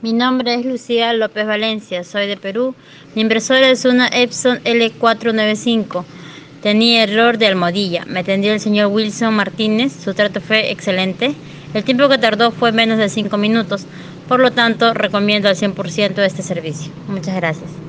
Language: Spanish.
Mi nombre es Lucía López Valencia, soy de Perú. Mi impresora es una Epson L495. Tenía error de almohadilla. Me atendió el señor Wilson Martínez. Su trato fue excelente. El tiempo que tardó fue menos de 5 minutos. Por lo tanto, recomiendo al 100% este servicio. Muchas gracias.